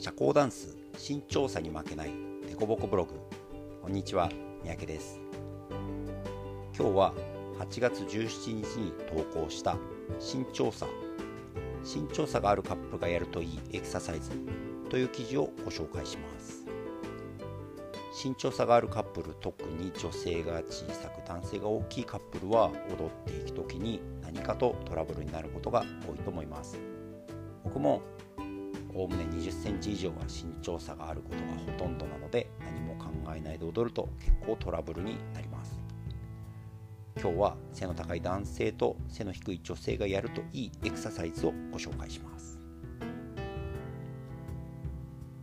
社交ダンス身長差に負けないデコボコブログ。こんにちは三宅です。今日は8月17日に投稿した身長差身長差があるカップルがやるといいエクササイズという記事をご紹介します。身長差があるカップル特に女性が小さく男性が大きいカップルは踊っていく時に何かとトラブルになることが多いと思います。僕もおおむね20センチ以上は身長差があることがほとんどなので何も考えないで踊ると結構トラブルになります。今日は背の高い男性と背の低い女性がやるといいエクササイズをご紹介します。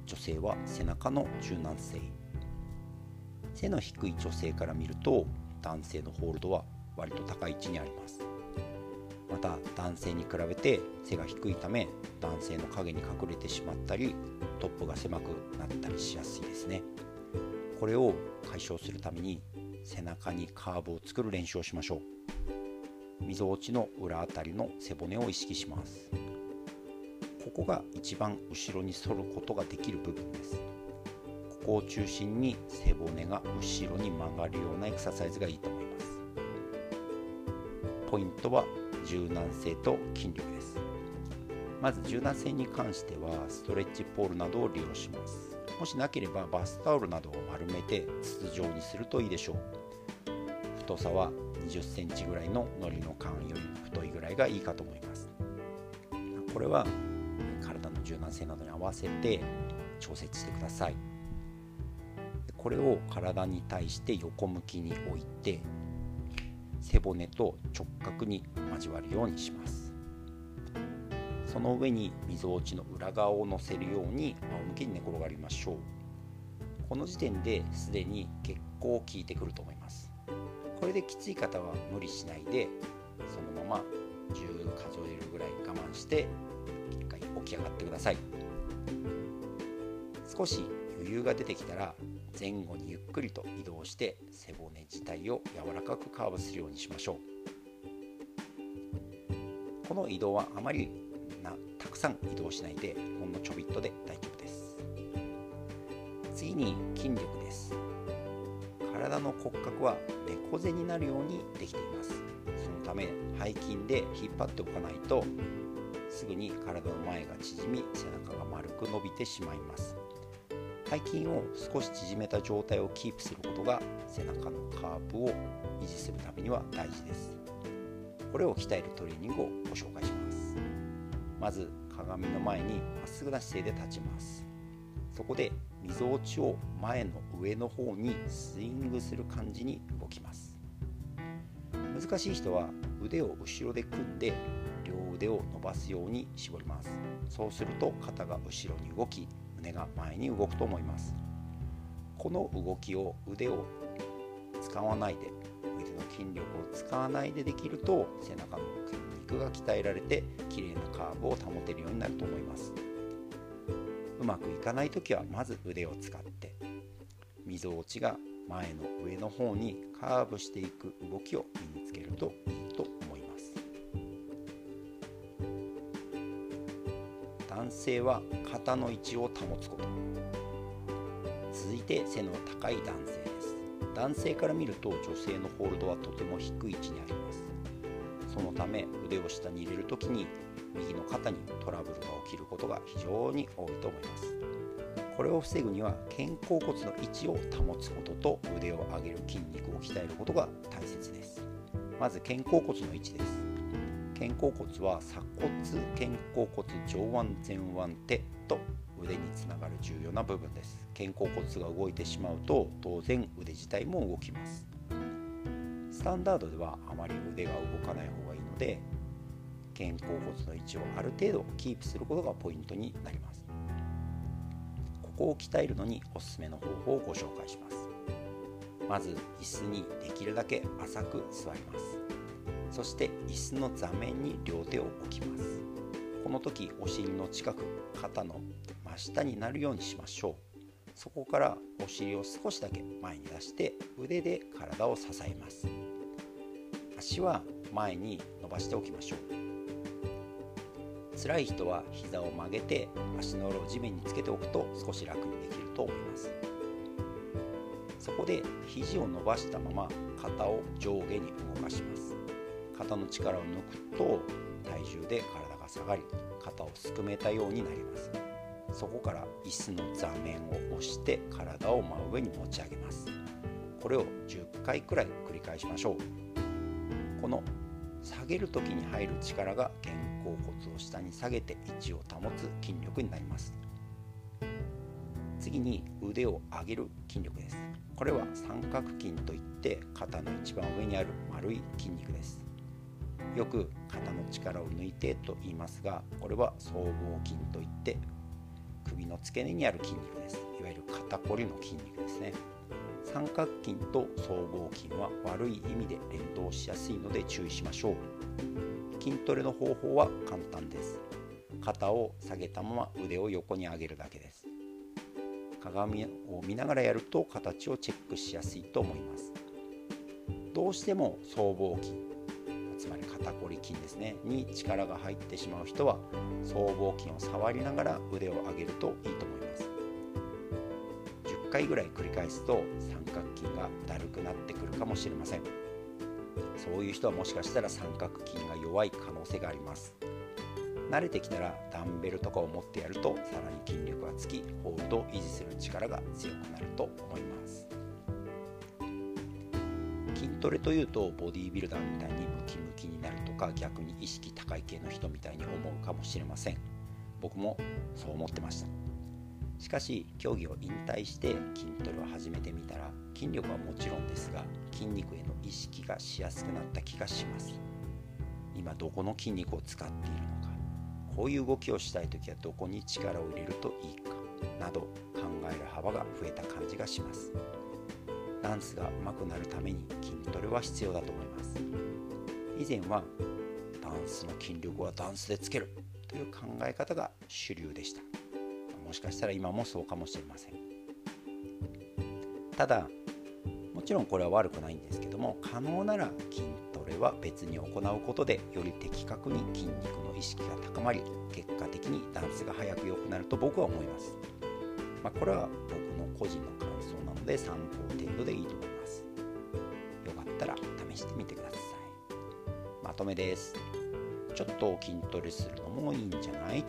女性は背中の柔軟性。背の低い女性から見ると男性のホールドは割と高い位置にあります。また男性に比べて背が低いため男性の影に隠れてしまったりトップが狭くなったりしやすいですね。これを解消するために背中にカーブを作る練習をしましょう。みぞおちの裏あたりの背骨を意識します。ここが一番後ろに反ることができる部分です。ここを中心に背骨が後ろに曲がるようなエクササイズがいいと思います。ポイントは柔軟性と筋力です。まず柔軟性に関してはストレッチポールなどを利用します。もしなければバスタオルなどを丸めて筒状にするといいでしょう。太さは20センチぐらいの海苔の缶より太いぐらいがいいかと思います。これは体の柔軟性などに合わせて調節してください。これを体に対して横向きに置いて背骨と直角に交わるようにします。その上にみぞおちの裏側を乗せるように仰向けに寝転がりましょう。この時点ですでに結構効いてくると思います。これできつい方は無理しないでそのまま10数えるぐらい我慢して一回起き上がってください。少し余裕が出てきたら前後にゆっくりと移動して背骨自体を柔らかくカーブするようにしましょう。この移動はあまりなたくさん移動しないでほんのちょびっとで大丈夫です。次に筋力です。体の骨格は猫背になるようにできています。そのため背筋で引っ張っておかないとすぐに体の前が縮み背中が丸く伸びてしまいます。背筋を少し縮めた状態をキープすることが背中のカーブを維持するためには大事です。これを鍛えるトレーニングをご紹介します。まず鏡の前にまっすぐな姿勢で立ちます。そこでみぞおちを前の上の方にスイングする感じに動きます。難しい人は腕を後ろで組んで両腕を伸ばすように絞ります。そうすると肩が後ろに動き胸が前に動くと思います。この動きを腕を使わないで腕の筋力を使わないでできると背中の筋肉が鍛えられて綺麗なカーブを保てるようになると思います。うまくいかない時はまず腕を使ってみぞおちが前の上の方にカーブしていく動きを身につけるといいと思います男性は肩の位置を保つこと。続いて背の高い男性です。男性から見ると女性のホールドはとても低い位置にあります。そのため腕を下に入れる時に右の肩にトラブルが起きることが非常に多いと思います。これを防ぐには肩甲骨の位置を保つことと腕を上げる筋肉を鍛えることが大切です。まず肩甲骨の位置です。肩甲骨は鎖骨肩甲骨上腕前腕手と腕につながる重要な部分です。肩甲骨が動いてしまうと当然腕自体も動きます。スタンダードではあまり腕が動かない方がいいので肩甲骨の位置をある程度キープすることがポイントになります。ここを鍛えるのにおすすめの方法をご紹介します。まず椅子にできるだけ浅く座ります。そして椅子の座面に両手を置きます。この時お尻の近く肩の真下になるようにしましょう。そこからお尻を少しだけ前に出して腕で体を支えます。足は前に伸ばしておきましょう。辛い人は膝を曲げて足の裏を地面につけておくと少し楽にできると思います。そこで肘を伸ばしたまま肩を上下に動かします。肩の力を抜くと体重で体が下がり肩をすくめたようになります。そこから椅子の座面を押して体を真上に持ち上げます。これを10回くらい繰り返しましょう。この下げる時に入る力が肩甲骨を下に下げて位置を保つ筋力になります。次に腕を上げる筋力です。これは三角筋といって肩の一番上にある丸い筋肉です。よく肩の力を抜いてと言いますがこれは僧帽筋といって首の付け根にある筋肉です。いわゆる肩こりの筋肉ですね。三角筋と僧帽筋は悪い意味で連動しやすいので注意しましょう。筋トレの方法は簡単です。肩を下げたまま腕を横に上げるだけです。鏡を見ながらやると形をチェックしやすいと思います。どうしても僧帽筋肩こり筋ですね。に力が入ってしまう人は僧帽筋を触りながら腕を上げるといいと思います。10回ぐらい繰り返すと三角筋がだるくなってくるかもしれません。そういう人はもしかしたら三角筋が弱い可能性があります。慣れてきたらダンベルとかを持ってやるとさらに筋力がつきホールドを維持する力が強くなると思います。筋トレというとボディービルダーみたいにムキムキになるとか逆に意識高い系の人みたいに思うかもしれません。僕もそう思ってました。しかし競技を引退して筋トレを始めてみたら筋力はもちろんですが筋肉への意識がしやすくなった気がします。今どこの筋肉を使っているのか。こういう動きをしたい時はどこに力を入れるといいか。など考える幅が増えた感じがします。ダンスが上手くなるために筋トレは必要だと思います。以前はダンスの筋力はダンスでつけるという考え方が主流でした。もしかしたら今もそうかもしれません。ただもちろんこれは悪くないんですけども可能なら筋トレは別に行うことでより的確に筋肉の意識が高まり結果的にダンスが早く良くなると僕は思います、まあ、これは僕の個人の感想なので参考程度でいいと思います。よかったら試してみてください。とめですちょっと筋トレするのもいいんじゃない？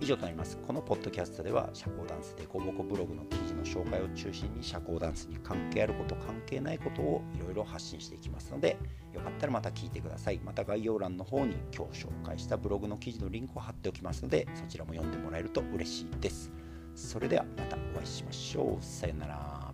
以上となります。このポッドキャストでは社交ダンスでコボコブログの記事の紹介を中心に社交ダンスに関係あること関係ないことをいろいろ発信していきますのでよかったらまた聞いてください。また概要欄の方に今日紹介したブログの記事のリンクを貼っておきますのでそちらも読んでもらえると嬉しいです。それではまたお会いしましょう。さよなら。